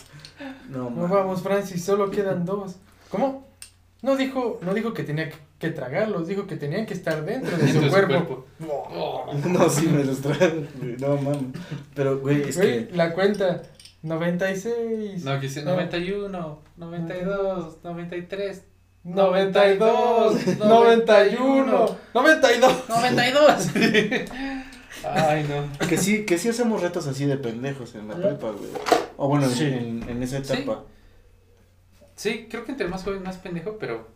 No No vamos, Francis, solo quedan dos. ¿Cómo? No dijo, no dijo que tenía que, que tragarlos, dijo que tenían que estar dentro de Dentro su de su cuerpo. Oh. No, sí me los traen, güey, no mames. Pero, güey, es Güey, que. la cuenta, 96. No, que No. 91, 92, 93, 92, 91, 92. 92. Ay, no. Que sí, que sí hacemos retos así de pendejos en la prepa, güey. O bueno, en- Sí. en, en esa Sí. etapa. Sí, creo que entre más joven, más pendejo, pero.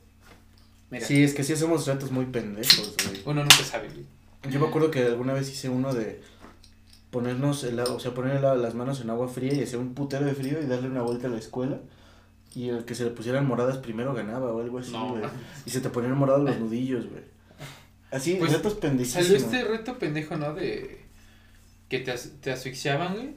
Mira, Sí, es que sí hacemos retos muy pendejos, güey. uno nunca sabe, güey. Yo me acuerdo que alguna vez hice uno de ponernos el o sea, poner la- las manos en agua fría y hacer un putero de frío y darle una vuelta a la escuela. Y el que se le pusieran moradas primero ganaba o algo así, güey. y se te ponían morados los nudillos, güey. Así, Pues, retos pendejísimos. Salió este reto pendejo, ¿no? De. Que te, as- te asfixiaban, güey.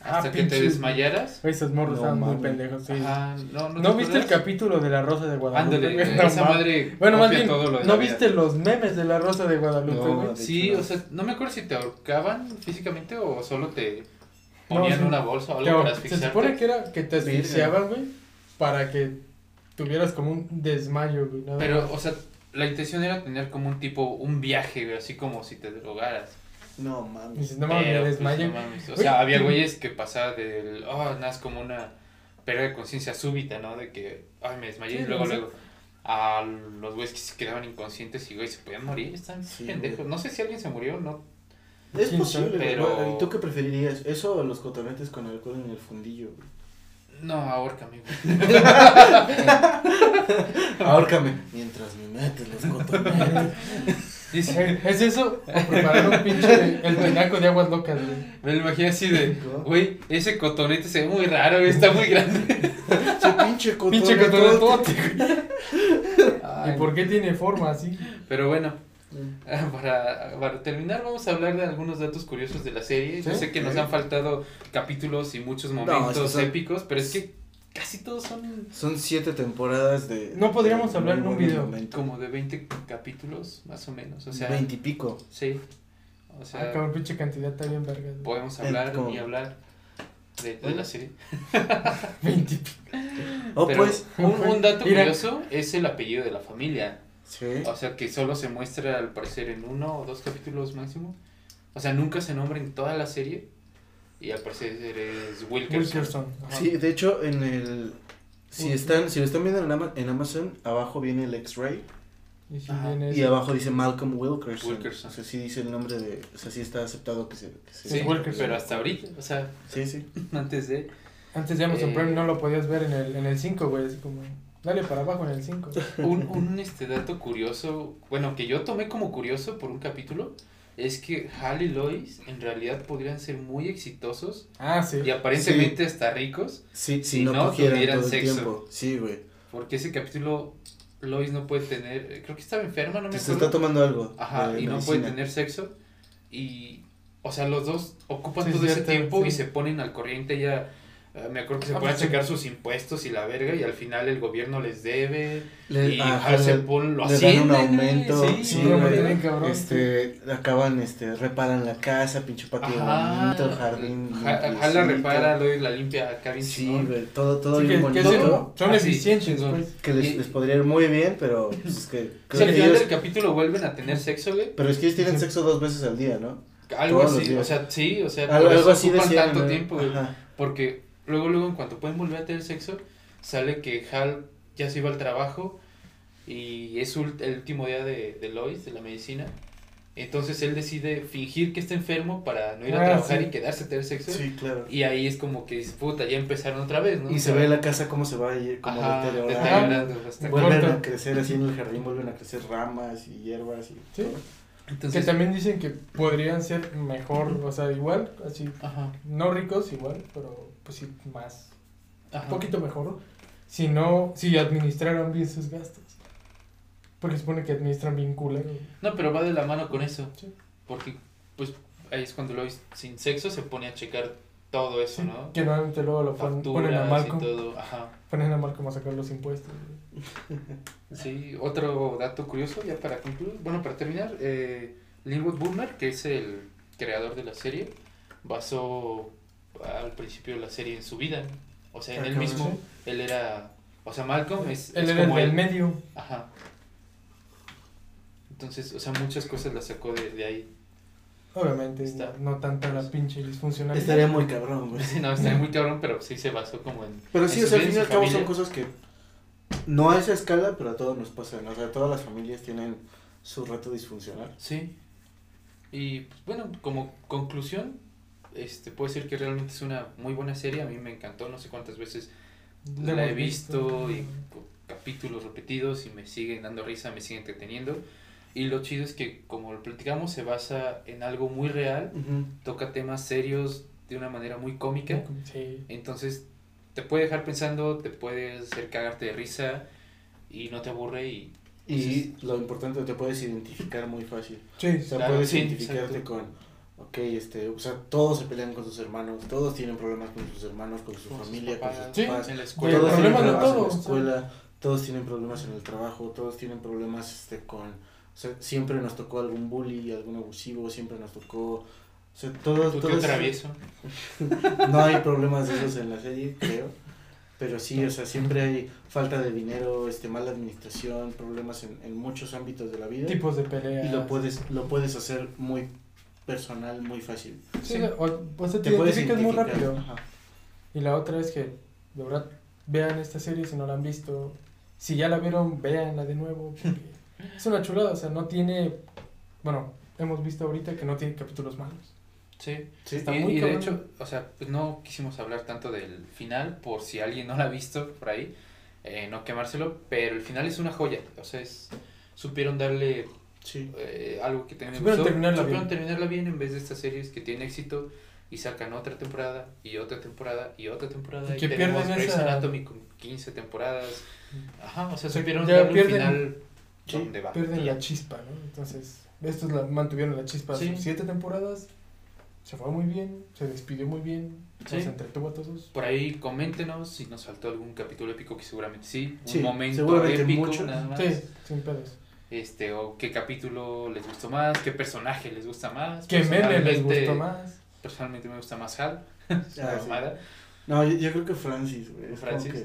Ah, Hasta que te desmayaras. Esos morros No estaban muy pendejos, sí. Ajá, no, no. ¿No te viste el capítulo de la Rosa de Guadalupe? Ándale, (laughs) esa madre. Bueno, más bien, todo lo de ¿no la vida. viste los memes de la Rosa de Guadalupe, No, güey? de Sí, o sea, no me acuerdo si te ahorcaban físicamente o solo te ponían sí. una bolsa o algo para se asfixiarte. supone que era que te asfixiaban, güey, para que tuvieras como un desmayo, güey. Pero, más. o sea, la intención era tener como un tipo, un viaje, güey, así como si te drogaras. No mames. Dices, no mames, me pues, desmayo. no mames. O sea, había güeyes que pasaba del, oh, nada, es como una pérdida de conciencia súbita, ¿no? De que, ay, me desmayé Sí, y luego, no sé. luego. A los güeyes que se quedaban inconscientes y, güey, se podían morir, están Sí, pendejos. güey. No sé si alguien se murió o no. Es ¿Quién posible. Pero- ¿Y tú qué preferirías? ¿Eso o los cotonetes con alcohol en el fundillo, güey? No, ahórcame, güey. (laughs) (laughs) Ahórcame. Mientras me metes los cotonetes. (laughs) Dice, ¿Es eso? O preparar un pinche el penaco de aguas locas, güey. me lo imaginé así de, güey, ese cotonete se ve muy raro, güey, está muy grande. (laughs) Ese pinche cotonete. Pinche cotonetote, ¿Y por qué tiene forma así? Pero bueno, para, para terminar vamos a hablar de algunos datos curiosos de la serie. Yo sé que nos han faltado capítulos y muchos No, momentos es que son- épicos, pero es que casi todos son Son siete temporadas de... No podríamos de hablar en un video. momentos. como de 20 capítulos, más o menos. O sea, Veintipico. sí. O Ah, sea, cabrón, pinche cantidad está bien verga. podemos hablar como- y hablar de, de la serie. (laughs) 20 Oh, Pero pues. un, (laughs) un dato Mira. curioso es el apellido de la familia. Sí. O sea, que solo se muestra al parecer en uno o dos capítulos máximo. O sea, nunca se nombra en toda la serie. Y al parecer es Wilkerson. Wilkerson. Sí, de hecho, en el... Si están, si lo están viendo en, Ama- en Amazon, abajo viene el X-Ray Y si y abajo dice Malcolm Wilkerson. Wilkerson. O sea, sí dice el nombre de, o sea, sí está aceptado que se... que se- Sí, Wilkerson. pero hasta ahorita, o sea, sí, sí. (laughs) antes de... Antes de Amazon Eh. Prime no lo podías ver en el, en el 5, güey. Así como, dale para abajo en el 5. (laughs) Un, un este dato curioso, bueno, que yo tomé como curioso por un capítulo, es que Hal y Lois en realidad podrían ser muy exitosos Ah, sí. y aparentemente hasta ricos, Sí, si Si no, tuvieran sexo. tiempo. Sí, güey. porque ese capítulo Lois no puede tener, creo que estaba enferma, no me Que se acuerdo. está tomando algo. Ajá, y no puede tener sexo. Y, o sea, los dos ocupan Sí, todo ese tiempo sí. y se ponen al corriente. Ya, me acuerdo que se Ah, pues, sí. checar sus impuestos y la verga. Y al final el gobierno les debe. Le, y ajá, le- lo le dan un aumento. Sí, Sí, no, güey. cabrón. Este, acaban, este, reparan la casa, pinche patio Ajá. bonito, el jardín. Ja- Hal la limpiecito. repara, Lois la limpia acá bien Sí, chingón. güey, todo, todo Sí, bien que- que bonito. son- Ah, eficientes, pues. Que les, les podría ir muy bien, pero pues, es que creo al que final ellos, del capítulo vuelven a tener sexo, güey. pero es que ellos tienen Sí. sexo dos veces al día, ¿no? Algo Todos así, o sea, sí, o sea, Algo, así tanto tiempo, güey. Porque luego, luego, en cuanto pueden volver a tener sexo, sale que Hal ya se iba al trabajo y es ul- el último día de, de Lois, de la medicina. Entonces él decide fingir que está enfermo para no ir a Ah, trabajar sí. y quedarse a tener sexo. Sí, claro. Y ahí es como que, puta, ya empezaron otra vez, ¿no? Y se ve la casa cómo se va a ir, como Ajá, deteriorando. deteriorando. Vuelven a crecer así en el jardín, vuelven a crecer ramas y hierbas y Sí. todo. Que Entonces, también dicen que podrían ser mejor, o sea, igual, así, ajá, no ricos igual, pero pues sí, más, ajá. un poquito mejor, si no, si administraran bien sus gastos. Porque se supone que administran bien culero. No, pero va de la mano con eso. Sí. Porque, pues, ahí es cuando Lois sin sexo se pone a checar todo eso, Sí, ¿no? Que normalmente luego lo pon- ponen a Malcolm, todo, ajá. ponen a Malcolm a sacar los impuestos. (laughs) Sí, otro dato curioso, ya para concluir, bueno, para terminar, eh, Linwood Boomer, que es el creador de la serie, basó al principio de la serie en su vida. O sea, en él mismo, él era, o sea, Malcolm es, Él es era el como él. medio. Ajá. Entonces, o sea, muchas cosas las sacó de, de ahí. Obviamente, Está. no tanta la pinche disfuncionalidad. Estaría muy cabrón, güey. Sí, (laughs) no, está muy cabrón, pero sí se basó como en... Pero sí, o sea, al fin y al cabo son cosas que no a esa escala, pero a todos nos pasan. O sea, todas las familias tienen su reto disfuncional. Sí. Y pues, bueno, como conclusión, este puedo decir que realmente es una muy buena serie. A mí me encantó, no sé cuántas veces La la he hemos visto y capítulos repetidos y me siguen dando risa, me siguen entreteniendo. Y lo chido es que, como lo platicamos, se basa en algo muy real, toca temas serios de una manera muy cómica. Sí. Entonces, te puede dejar pensando, te puede hacer cagarte de risa y no te aburre y... Y lo importante, te puedes identificar muy fácil. Sí, O sea, Claro, puedes sí, identificarte exacto. con, ok, este, o sea, todos se pelean con sus hermanos, todos tienen problemas con sus hermanos, con su Con familia, con sus Sí. papás. en la Güey, escuela. todos tienen problemas en todo, la escuela, todos tienen problemas en el trabajo, todos tienen problemas este, con, o sea, siempre nos tocó algún bully, algún abusivo, siempre nos tocó, o sea, todos, Tu tío todos- travieso. (laughs) no hay problemas de esos en la serie, creo, pero sí, o sea, siempre hay falta de dinero, este, mala administración, problemas en, en muchos ámbitos de la vida tipos de peleas. y lo puedes, lo puedes hacer muy personal, muy fácil. Sí, Sí. O, o sea, te, Te puedes identificas muy rápido. Ajá. Y la otra es que, de verdad, vean esta serie si no la han visto. Si ya la vieron, véanla de nuevo. (laughs) Es una chulada, o sea, no tiene. Bueno, hemos visto ahorita que no tiene capítulos malos. Sí. Sí, Está y, muy y de hecho, o sea, pues no quisimos hablar tanto del final, por si alguien no la ha visto por ahí, eh, no quemárselo, pero el final es una joya, o sea, es, supieron darle sí. eh, algo que me Supieron terminarla bien. terminarla bien en vez de estas series que tienen éxito y sacan otra temporada y otra temporada y otra temporada Y y, que tenemos Grey's esa- Anatomy con 15 temporadas, ajá, o sea, supieron ya darle pierden- un final Sí, donde va. Pierden la chispa, ¿no? Entonces, estos la, mantuvieron la chispa Sí. siete temporadas. Se fue muy bien, se despidió muy bien, Sí. nos entretuvo a todos. Por ahí coméntenos si nos faltó algún capítulo épico que seguramente sí, un Sí, momento seguramente épico muchos. nada más. Sí, sin pedos. Este, o qué capítulo les gustó más, qué personaje les gusta más. ¿Qué meme les Personalmente- gustó más? Personalmente me gusta más Hal. Ah, (laughs) sí. No, yo, yo creo que Francis, güey. Es Francis. Como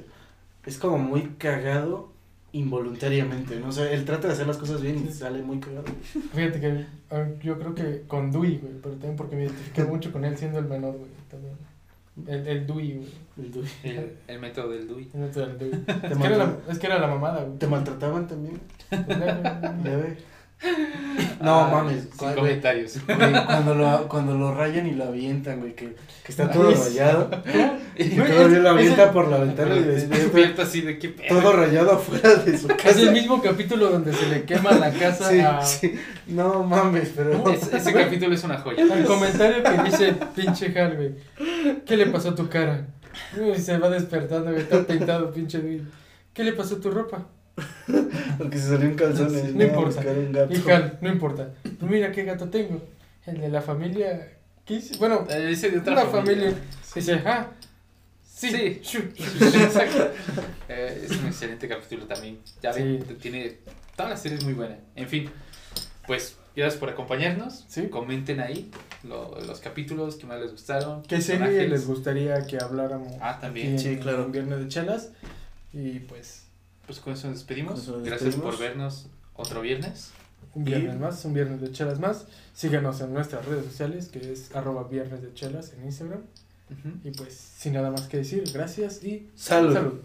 que es como muy cagado involuntariamente, ¿no? O sea, él trata de hacer las cosas bien y sale muy cagado. Fíjate que yo creo que con Dewey, güey, pero también porque me identifiqué (laughs) mucho con él siendo el menor, güey, también. El, el Dewey, güey. El Dewey. El, el método del Dewey. El método del Dewey. Te, Es que, era la, es que era la mamada, güey. te maltrataban también. Ya ve. No Ah, mames. Sin güey, comentarios. güey, cuando, lo, cuando lo rayan y lo avientan, güey, que, que está todo rayado. (laughs) Y Güey, todavía es- lo avienta por la ventana y despierta. Así de qué pedo. Todo rayado afuera de su Es el casa. mismo capítulo donde se le quema la casa Sí, a... sí. No mames, pero. Es- ese capítulo es una joya. El comentario que dice pinche Hal, güey. ¿Qué le pasó a tu cara? Uy, se va despertando, güey. Está pintado, pinche güey. ¿Qué le pasó a tu ropa? (laughs) Porque se salió en calzones. No importa. buscar un gato. No importa. Pues mira qué gato tengo. El de la familia. ¿Qué hice? Bueno, Eh, Ese de otra una familia. Dice, ah, sí. Sí. shu". (laughs) Exacto. Eh, es un excelente capítulo también. Ya ven, Sí. tiene. Toda la serie es muy buena. En fin, pues gracias por acompañarnos. Sí. Comenten ahí lo- los capítulos que más les gustaron. ¿Qué serie les gustaría que habláramos? Ah, también. Sí, claro. en Viernes de Chelas. Y pues, Pues con eso nos despedimos. Con eso nos Gracias despedimos. por vernos otro viernes. un viernes más, un viernes de chelas más. Síganos en nuestras redes sociales, que es arroba viernes de chelas en Instagram. Y pues, sin nada más que decir, gracias y Salud. salud.